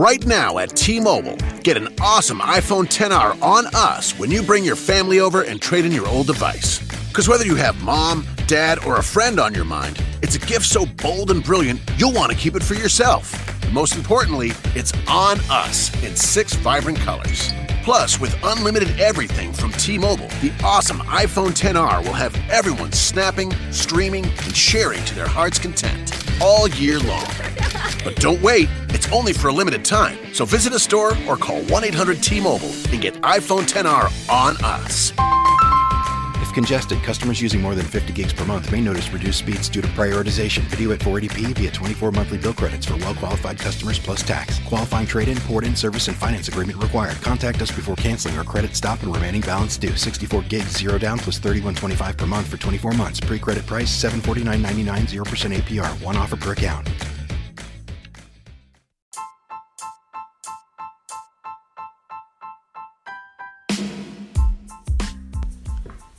Right now at T Mobile, get an awesome iPhone 10R on us when you bring your family over and trade in your old device. Because whether you have mom, dad, or a friend on your mind, it's a gift so bold and brilliant you'll want to keep it for yourself. And most importantly, it's on us in six vibrant colors. Plus, with unlimited everything from T Mobile, the awesome iPhone 10R will have everyone snapping, streaming, and sharing to their heart's content all year long. But don't wait, only for a limited time. So visit a store or call 1 800 T Mobile and get iPhone 10R on us. If congested, customers using more than 50 gigs per month may notice reduced speeds due to prioritization. Video at 480p via 24 monthly bill credits for well qualified customers plus tax. Qualifying trade in, port in, service, and finance agreement required. Contact us before canceling or credit stop and remaining balance due. 64 gigs, zero down plus 31.25 per month for 24 months. Pre credit price 749.99, 0% APR. One offer per account.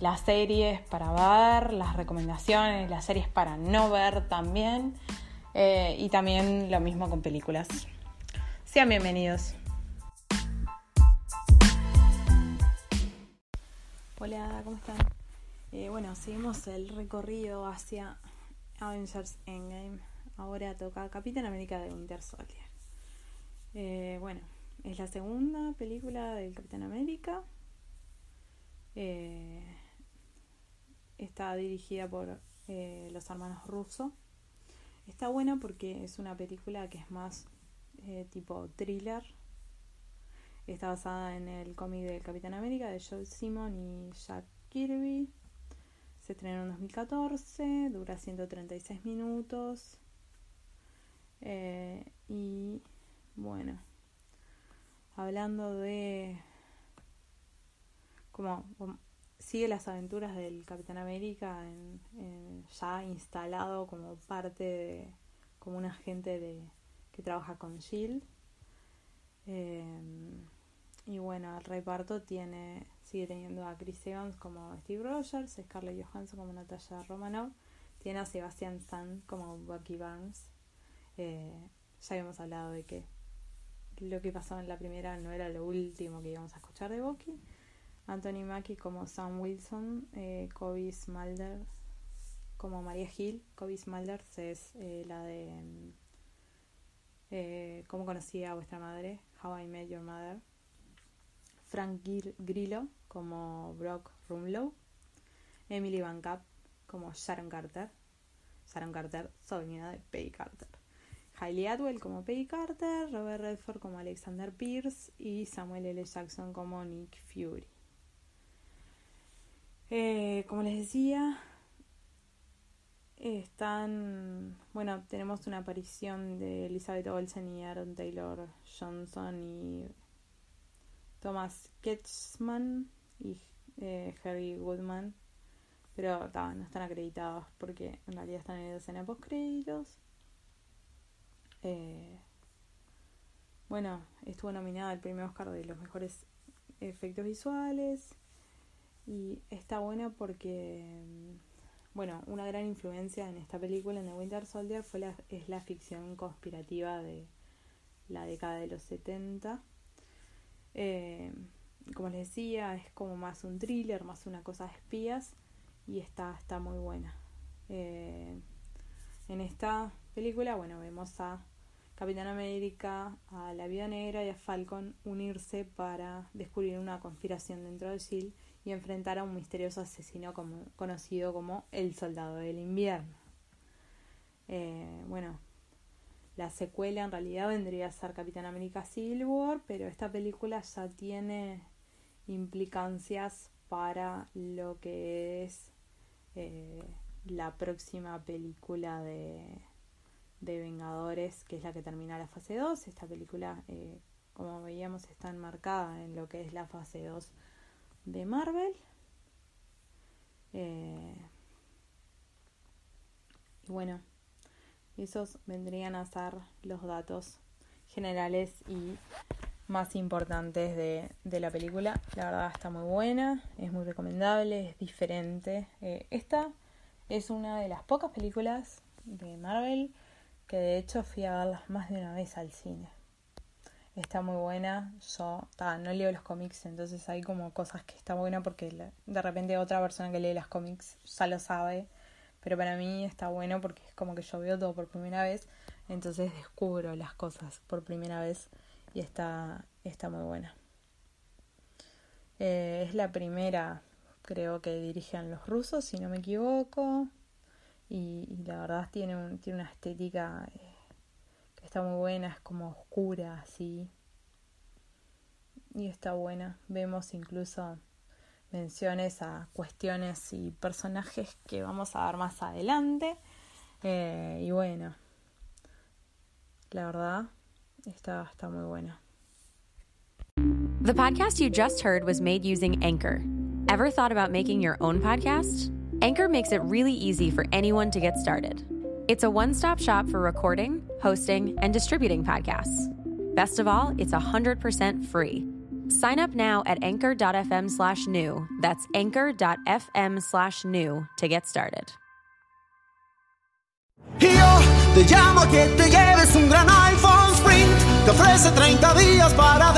las series para ver, las recomendaciones, las series para no ver también. Eh, y también lo mismo con películas. Sean bienvenidos. Hola, ¿cómo están? Eh, bueno, seguimos el recorrido hacia Avengers Endgame. Ahora toca Capitán América de Winter Soldier. Eh, bueno, es la segunda película del Capitán América. Está dirigida por eh, los hermanos Russo. Está buena porque es una película que es más eh, tipo thriller. Está basada en el cómic del Capitán América de Joe Simon y Jack Kirby. Se estrenó en 2014, dura 136 minutos. Eh, y bueno, hablando de como sigue las aventuras del Capitán América ya instalado como parte de, como un agente de, que trabaja con Shield. Eh, y bueno, el reparto tiene, sigue teniendo a Chris Evans como Steve Rogers, Scarlett Johansson como Natasha Romanoff, tiene a Sebastian Stan como Bucky Barnes. Eh, ya habíamos hablado de que lo que pasó en la primera no era lo último que íbamos a escuchar de Bucky. Anthony Mackie como Sam Wilson, eh, Kobe Smulders como María Hill. Kobe Smulders es eh, la de mm, eh, ¿Cómo conocí a vuestra madre? How I Met Your Mother. Frank Grillo como Brock Rumlow. Emily Van Kapp como Sharon Carter. Sharon Carter, sobrina de Peggy Carter. Hailey Atwell como Peggy Carter, Robert Redford como Alexander Pierce y Samuel L. Jackson como Nick Fury. Eh, como les decía, están. Bueno, tenemos una aparición de Elizabeth Olsen y Aaron Taylor Johnson y Thomas Ketchman y eh, Harry Woodman. Pero no están acreditados porque en realidad están en la escena post créditos. Eh, bueno, estuvo nominada al premio Oscar de los mejores efectos visuales. Y está buena porque, mm, bueno, una gran influencia en esta película, en The Winter Soldier, fue la, es la ficción conspirativa de la década de los 70. Eh, como les decía, es como más un thriller, más una cosa de espías y está, está muy buena. Eh, en esta película, bueno, vemos a Capitán América, a la Vida Negra y a Falcon unirse para descubrir una conspiración dentro de S.H.I.E.L.D y enfrentar a un misterioso asesino conocido como el Soldado del Invierno. Eh, bueno, la secuela en realidad vendría a ser Capitán América Civil War, pero esta película ya tiene implicancias para lo que es eh, la próxima película de, de, Vengadores, que es la que termina la fase 2. Esta película, eh, como veíamos, está enmarcada en lo que es la fase 2 de Marvel. Eh, y bueno, esos vendrían a ser los datos generales y más importantes de, de, la película. La verdad está muy buena, es muy recomendable, es diferente. Eh, esta es una de las pocas películas de Marvel que de hecho fui a verlas más de una vez al cine. Está muy buena, yo no leo los cómics, entonces hay como cosas que está buena porque de repente otra persona que lee los cómics ya lo sabe, pero para mí está bueno porque es como que yo veo todo por primera vez, entonces descubro las cosas por primera vez y está, está muy buena. Eh, es la primera, creo que dirigen los rusos, si no me equivoco, y, la verdad tiene, un, tiene una estética eh, que está muy buena, es como oscura, así. Y está buena. Vemos incluso menciones a cuestiones y personajes que vamos a ver más adelante. Eh, y bueno, la verdad está, está muy buena. The podcast you just heard was made using Anchor. Ever thought about making your own podcast? Anchor makes it really easy for anyone to get started. It's a one stop shop for recording, hosting, and distributing podcasts. Best of all, it's 100% free. Sign up now at anchor.fm slash new. That's anchor.fm slash new to get started. Yo te llamo que te lleves un gran iPhone Sprint. Ofrece 30 días para.